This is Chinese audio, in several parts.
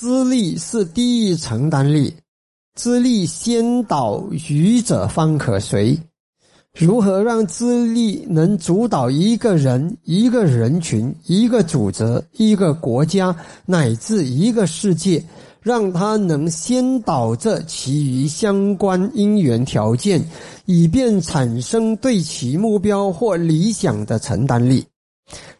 资历是第一承担力，资历先导愚者方可随。如何让资历能主导一个人、一个人群、一个组织、一个国家乃至一个世界，让他能先导这其余相关因缘条件，以便产生对其目标或理想的承担力？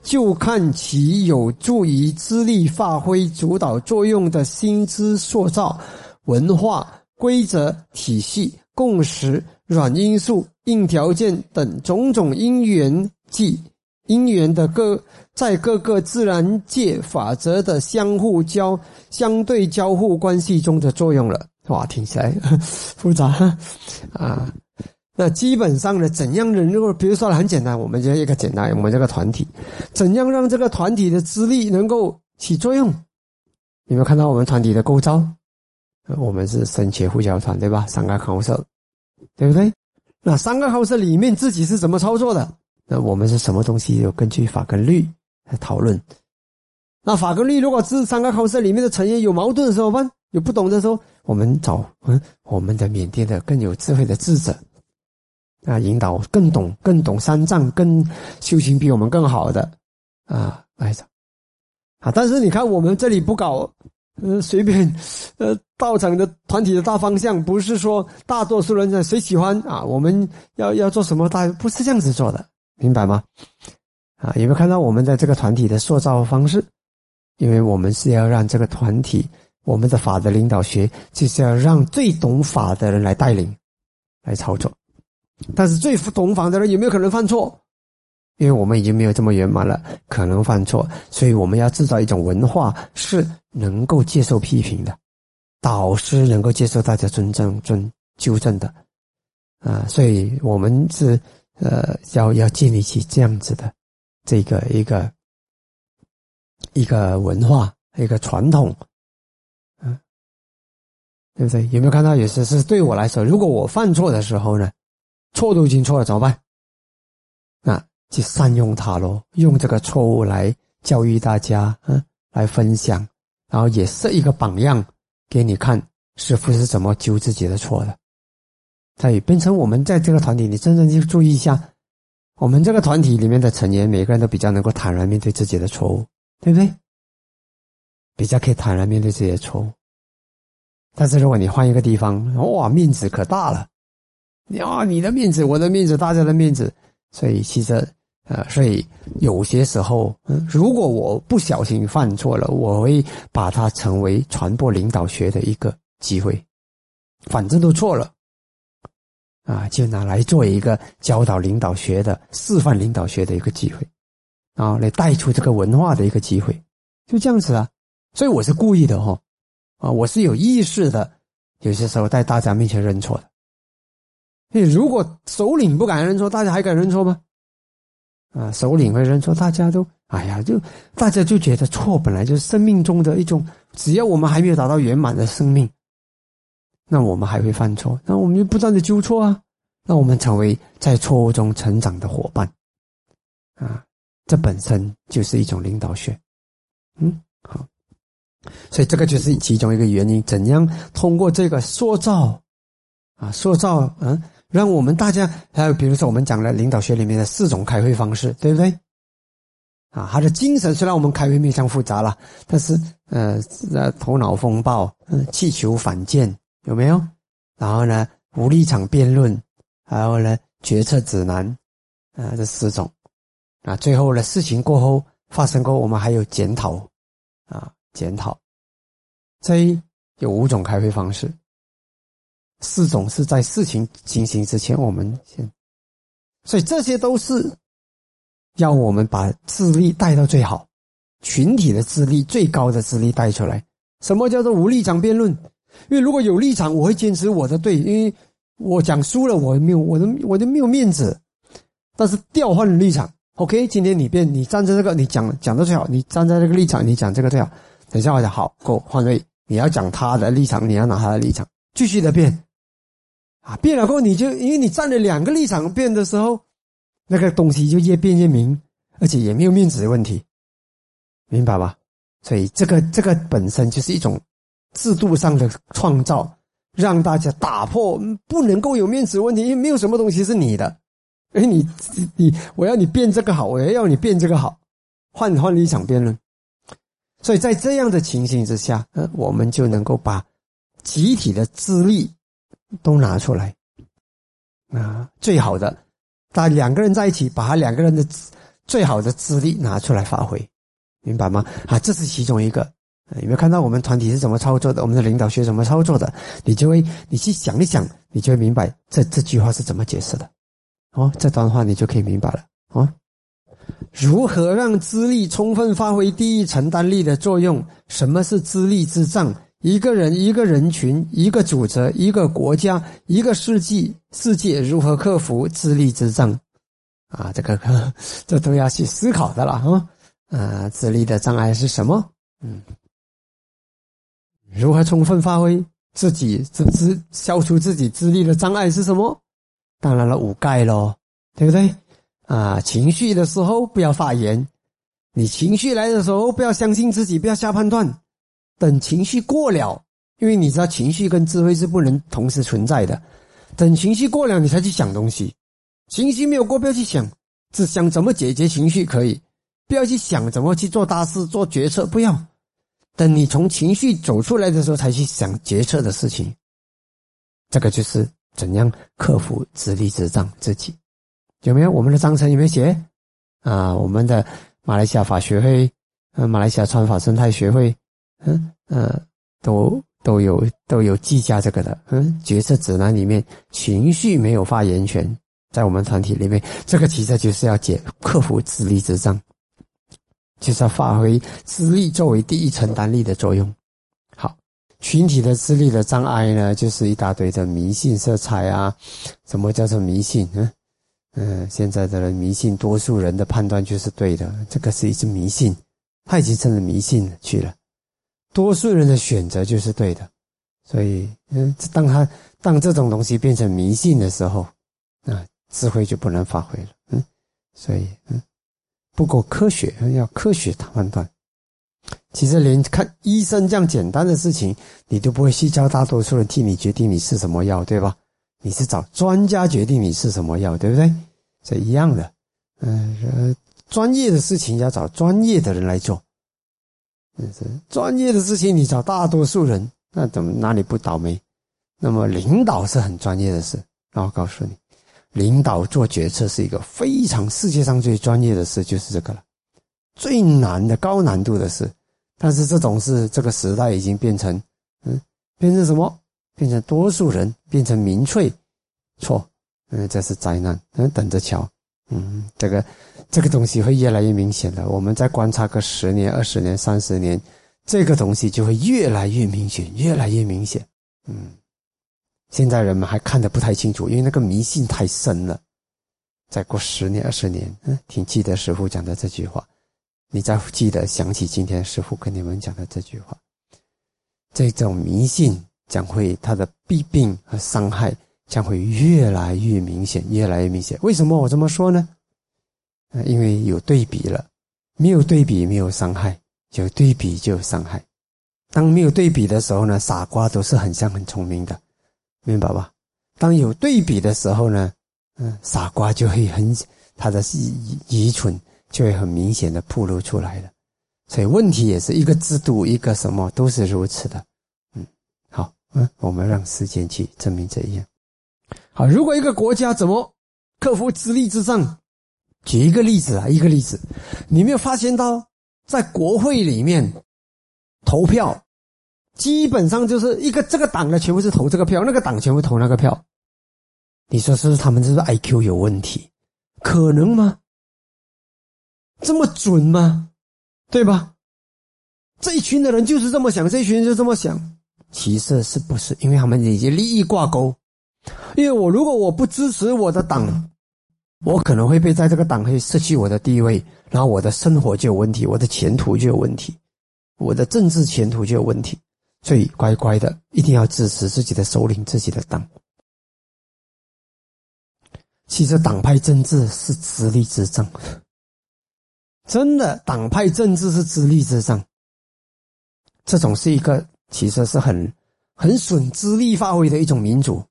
就看其有助于资历发挥主导作用的心智塑造、文化规则体系、共识、软因素、硬条件等种种因缘即因缘的各在各个自然界法则的相互交相对交互关系中的作用了。哇，听起来 复杂啊！那基本上呢，怎样能够，比如说很简单，我们这一个简单，我们这个团体，怎样让这个团体的资历能够起作用？有没有看到我们团体的构造？我们是神学护教团，对吧？三个考社，对不对？那三个考社里面自己是怎么操作的？那我们是什么东西？有根据法跟律来讨论。那法跟律如果是三个考社里面的成员有矛盾的时候，问有不懂的时候，我们找嗯我们的缅甸的更有智慧的智者。啊，引导更懂、更懂三藏、更修行比我们更好的啊来着啊！但是你看，我们这里不搞，呃，随便，呃，道场的团体的大方向，不是说大多数人在谁喜欢啊，我们要要做什么，大不是这样子做的，明白吗？啊，有没有看到我们的这个团体的塑造方式？因为我们是要让这个团体，我们的法的领导学，就是要让最懂法的人来带领，来操作。但是最懂法的人有没有可能犯错？因为我们已经没有这么圆满了，可能犯错，所以我们要制造一种文化，是能够接受批评的，导师能够接受大家尊重、尊纠正的，啊，所以我们是呃要要建立起这样子的这个一个一个文化一个传统，嗯，对不对？有没有看到？有时是对我来说，如果我犯错的时候呢？错都已经错了，怎么办？那就善用它喽，用这个错误来教育大家，嗯，来分享，然后也设一个榜样给你看，师傅是怎么纠自己的错的。所以变成我们在这个团体，你真正去注意一下，我们这个团体里面的成员，每个人都比较能够坦然面对自己的错误，对不对？比较可以坦然面对自己的错误。但是如果你换一个地方，哇，面子可大了。你啊，你的面子，我的面子，大家的面子，所以其实，呃，所以有些时候，嗯，如果我不小心犯错了，我会把它成为传播领导学的一个机会，反正都错了，啊，就拿来做一个教导领导学的示范领导学的一个机会，啊，来带出这个文化的一个机会，就这样子啊，所以我是故意的哈，啊，我是有意识的，有些时候在大家面前认错的。你如果首领不敢认错，大家还敢认错吗？啊，首领会认错，大家都哎呀，就大家就觉得错本来就是生命中的一种，只要我们还没有达到圆满的生命，那我们还会犯错，那我们就不断的纠错啊，那我们成为在错误中成长的伙伴，啊，这本身就是一种领导学，嗯，好，所以这个就是其中一个原因，怎样通过这个塑造，啊，塑造，嗯。让我们大家还有，比如说我们讲了领导学里面的四种开会方式，对不对？啊，他的精神虽然我们开会面向复杂了，但是呃呃，头脑风暴，气球反舰有没有？然后呢，无立场辩论，还有呢，决策指南，啊，这四种，啊，最后呢，事情过后发生过，我们还有检讨，啊，检讨，这有五种开会方式。四种是在事情进行之前，我们先，所以这些都是要我们把智力带到最好，群体的智力最高的智力带出来。什么叫做无立场辩论？因为如果有立场，我会坚持我的对，因为我讲输了，我没有我的我就没有面子。但是调换立场，OK，今天你辩，你站在这个，你讲讲的最好，你站在这个立场，你讲这个最好。等一下我讲好，够换位，你要讲他的立场，你要拿他的立场，继续的辩。啊，变了过后你就因为你站了两个立场变的时候，那个东西就越变越明，而且也没有面子的问题，明白吧？所以这个这个本身就是一种制度上的创造，让大家打破不能够有面子问题，因为没有什么东西是你的。哎，你你我要你变这个好，我也要你变这个好，换换立场辩论。所以在这样的情形之下，呃，我们就能够把集体的智力都拿出来啊，最好的，大两个人在一起，把他两个人的最好的资历拿出来发挥，明白吗？啊，这是其中一个。有没有看到我们团体是怎么操作的？我们的领导学怎么操作的？你就会，你去想一想，你就会明白这这句话是怎么解释的。哦，这段话你就可以明白了。哦。如何让资历充分发挥第一承担力的作用？什么是资历之障？一个人、一个人群、一个组织、一个国家、一个世纪、世界如何克服智力之障？啊，这个 这都要去思考的了啊！啊，资历的障碍是什么？嗯，如何充分发挥自己资资消除自己智力的障碍是什么？当然了，五盖喽，对不对？啊，情绪的时候不要发言，你情绪来的时候不要相信自己，不要下判断，等情绪过了，因为你知道情绪跟智慧是不能同时存在的，等情绪过了你才去想东西，情绪没有过不要去想，只想怎么解决情绪可以，不要去想怎么去做大事做决策，不要，等你从情绪走出来的时候才去想决策的事情，这个就是怎样克服自立自障自己。有没有？我们的章程有没有写？啊？我们的马来西亚法学会，嗯，马来西亚传法生态学会，嗯呃，都都有都有记下这个的。嗯，决策指南里面情绪没有发言权，在我们团体里面，这个其实就是要解克服自立之障，就是要发挥自立作为第一承担力的作用。好，群体的自立的障碍呢，就是一大堆的迷信色彩啊。什么叫做迷信？嗯。嗯，现在的人迷信，多数人的判断就是对的，这个是一种迷信，他已经成了迷信去了。多数人的选择就是对的，所以，嗯，当他当这种东西变成迷信的时候，啊，智慧就不能发挥了。嗯，所以，嗯，不够科学，要科学判断。其实连看医生这样简单的事情，你都不会去教大多数人替你决定你是什么药，对吧？你是找专家决定你是什么药，对不对？是一样的，嗯，专业的事情要找专业的人来做，专业的事情你找大多数人，那怎么哪里不倒霉？那么领导是很专业的事，那我告诉你，领导做决策是一个非常世界上最专业的事，就是这个了，最难的高难度的事。但是这种事，这个时代已经变成，嗯，变成什么？变成多数人，变成民粹，错，嗯，这是灾难，嗯，等着瞧，嗯，这个这个东西会越来越明显的。我们再观察个十年、二十年、三十年，这个东西就会越来越明显，越来越明显。嗯，现在人们还看得不太清楚，因为那个迷信太深了。再过十年、二十年，嗯，挺记得师傅讲的这句话，你再记得想起今天师傅跟你们讲的这句话，这种迷信。将会它的弊病和伤害将会越来越明显，越来越明显。为什么我这么说呢？因为有对比了，没有对比没有伤害，有对比就有伤害。当没有对比的时候呢，傻瓜都是很像很聪明的，明白吧？当有对比的时候呢，嗯，傻瓜就会很他的愚愚蠢就会很明显的暴露出来了。所以问题也是一个制度，一个什么都是如此的。嗯，好嗯，我们让时间去证明这一样。啊，如果一个国家怎么克服资历之障？举一个例子啊，一个例子，你没有发现到，在国会里面投票，基本上就是一个这个党的全部是投这个票，那个党全部投那个票。你说是不是他们这是 I Q 有问题？可能吗？这么准吗？对吧？这一群的人就是这么想，这一群人就这么想。其实是不是？因为他们已经利益挂钩。因为我如果我不支持我的党，我可能会被在这个党会失去我的地位，然后我的生活就有问题，我的前途就有问题，我的政治前途就有问题。所以乖乖的，一定要支持自己的首领、自己的党。其实党派政治是资历之障，真的，党派政治是资历之障。这种是一个其实是很很损资历发挥的一种民主。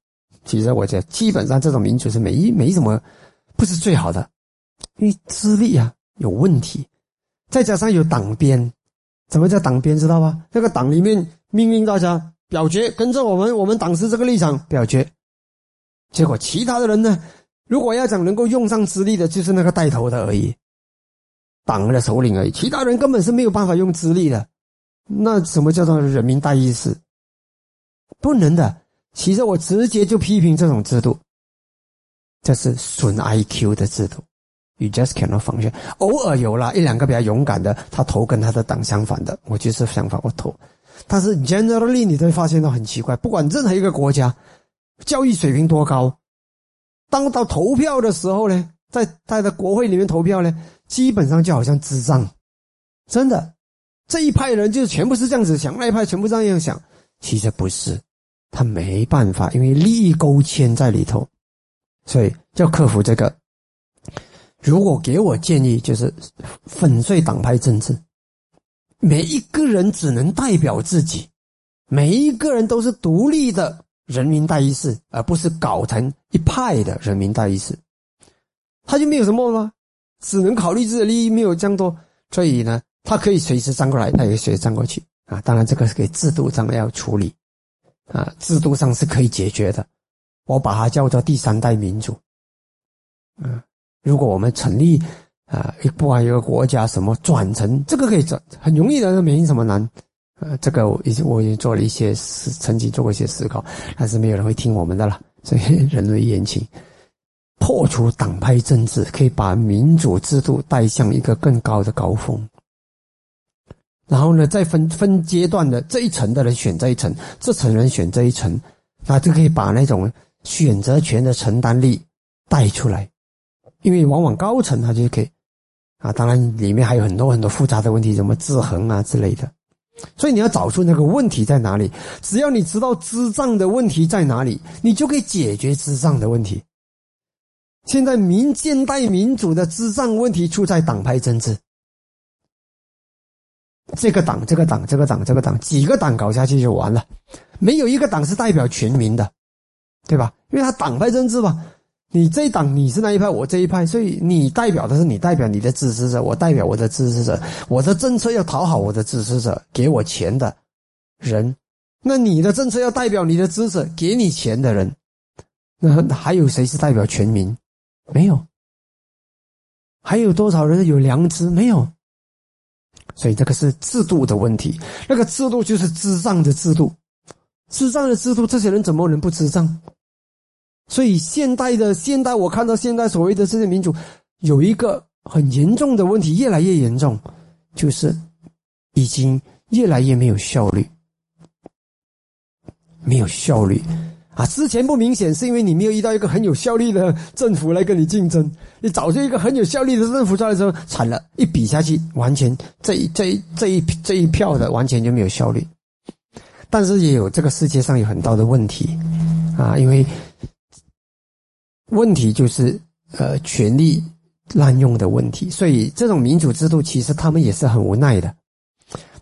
其实我觉得基本上这种民主是没没什么不是最好的，因为资历啊有问题，再加上有党鞭。怎么叫党鞭？知道吧？那个党里面命令大家表决，跟着我们，我们党是这个立场表决。结果其他的人呢？如果要讲能够用上资历的，就是那个带头的而已，党的首领而已。其他人根本是没有办法用资历的。那什么叫做人民大意识？不能的。其实我直接就批评这种制度，这是损 IQ 的制度。You just cannot function。偶尔有了一两个比较勇敢的，他投跟他的党相反的，我就是相反，我投。但是 generally 你都会发现到很奇怪，不管任何一个国家，教育水平多高，当到投票的时候呢，在在的国会里面投票呢，基本上就好像智障，真的，这一派人就全部是这样子想，那一派全部这样想，其实不是，他没办法，因为利益勾牵在里头，所以要克服这个。如果给我建议，就是粉碎党派政治，每一个人只能代表自己，每一个人都是独立的人民大意识，而不是搞成一派的人民大意识，他就没有什么吗？只能考虑自己的利益，没有这样多，所以呢，他可以随时站过来，他也可以随时站过去啊。当然，这个是给制度上要处理啊，制度上是可以解决的，我把它叫做第三代民主，嗯。如果我们成立啊，不管一个国家什么转成这个可以转很容易的，没什么难。呃，这个我已经我已经做了一些思，曾经做过一些思考，但是没有人会听我们的了。所以人类言情，破除党派政治，可以把民主制度带向一个更高的高峰。然后呢，再分分阶段的这一层的人选这一层，这层人选这一层，那就可以把那种选择权的承担力带出来。因为往往高层他就可以，啊，当然里面还有很多很多复杂的问题，什么制衡啊之类的，所以你要找出那个问题在哪里。只要你知道支障的问题在哪里，你就可以解决支障的问题。现在民现代民主的支障问题出在党派政治，这个党、这个党、这个党、这个党，几个党搞下去就完了，没有一个党是代表全民的，对吧？因为他党派政治嘛。你这一党你是那一派，我这一派，所以你代表的是你代表你的支持者，我代表我的支持者，我的政策要讨好我的支持者，给我钱的人，那你的政策要代表你的支持，给你钱的人，那还有谁是代表全民？没有，还有多少人有良知？没有，所以这个是制度的问题，那个制度就是智障的制度，智障的制度，这些人怎么能不智障？所以现代的现代，我看到现代所谓的这些民主，有一个很严重的问题，越来越严重，就是已经越来越没有效率，没有效率。啊！之前不明显，是因为你没有遇到一个很有效率的政府来跟你竞争。你找出一个很有效率的政府出来之后，惨了，一比下去，完全这一这一这一这一票的完全就没有效率。但是也有这个世界上有很大的问题啊，因为。问题就是，呃，权力滥用的问题。所以，这种民主制度其实他们也是很无奈的。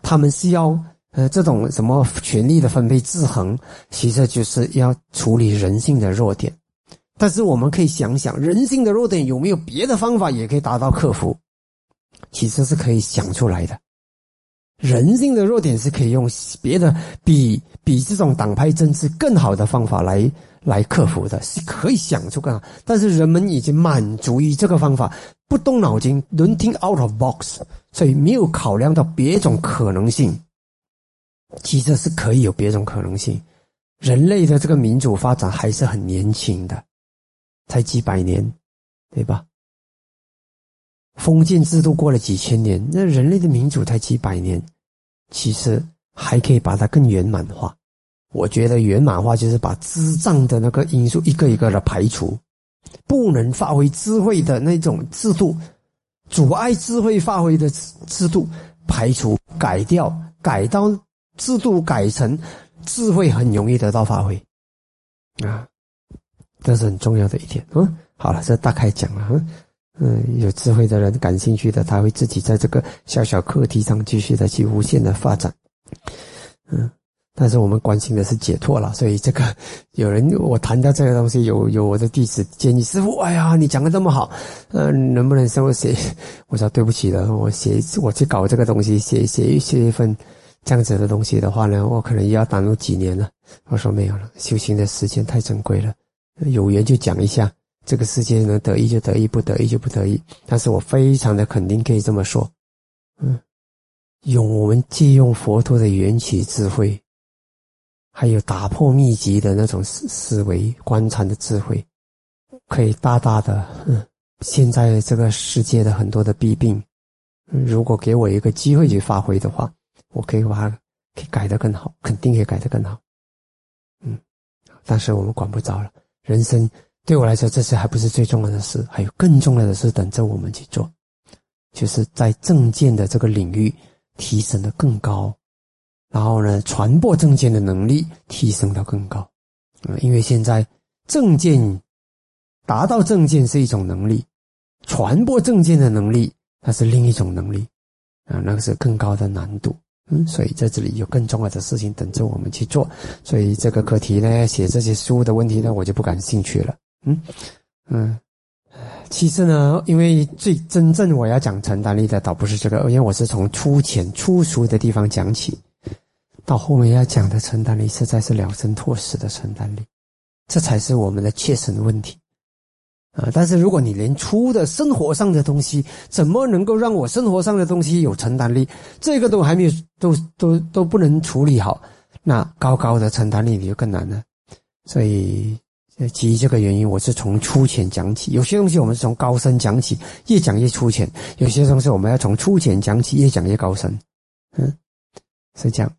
他们是要，呃，这种什么权力的分配制衡，其实就是要处理人性的弱点。但是，我们可以想想，人性的弱点有没有别的方法也可以达到克服？其实是可以想出来的。人性的弱点是可以用别的比比这种党派政治更好的方法来。来克服的是可以想出更好，但是人们已经满足于这个方法，不动脑筋，nothin' out of box，所以没有考量到别种可能性。其实是可以有别种可能性。人类的这个民主发展还是很年轻的，才几百年，对吧？封建制度过了几千年，那人类的民主才几百年，其实还可以把它更圆满化。我觉得圆满化就是把智障的那个因素一个一个的排除，不能发挥智慧的那种制度，阻碍智慧发挥的制度排除改掉，改到制度改成智慧很容易得到发挥，啊，这是很重要的一点。嗯，好了，这大概讲了。嗯，有智慧的人感兴趣的，他会自己在这个小小课题上继续的去无限的发展。嗯。但是我们关心的是解脱了，所以这个有人我谈到这个东西，有有我的弟子建议师傅，哎呀，你讲的这么好，嗯，能不能稍微写？我说对不起了，我写我去搞这个东西，写写写一份这样子的东西的话呢，我可能要耽误几年了。我说没有了，修行的时间太珍贵了，有缘就讲一下，这个世界能得意就得意，不得意就不得意。但是我非常的肯定可以这么说，嗯，用我们借用佛陀的缘起智慧。还有打破秘籍的那种思思维、观察的智慧，可以大大的嗯，现在这个世界的很多的弊病，如果给我一个机会去发挥的话，我可以把它可以改得更好，肯定可以改得更好。嗯，但是我们管不着了。人生对我来说，这些还不是最重要的事，还有更重要的事等着我们去做，就是在证件的这个领域提升的更高。然后呢，传播证件的能力提升到更高，嗯，因为现在证件达到证件是一种能力，传播证件的能力它是另一种能力，啊，那个是更高的难度，嗯，所以在这里有更重要的事情等着我们去做，所以这个课题呢，写这些书的问题呢，我就不感兴趣了，嗯嗯，其次呢，因为最真正我要讲承担力的，倒不是这个，因为我是从粗浅粗俗的地方讲起。到后面要讲的承担力，实在是了生脱死的承担力，这才是我们的切身问题啊！但是如果你连粗的生活上的东西，怎么能够让我生活上的东西有承担力，这个都还没有，都都都不能处理好，那高高的承担力你就更难了。所以基于这个原因，我是从粗浅讲起。有些东西我们是从高深讲起，越讲越粗浅；有些东西我们要从粗浅讲起，越讲越高深。嗯，是这样。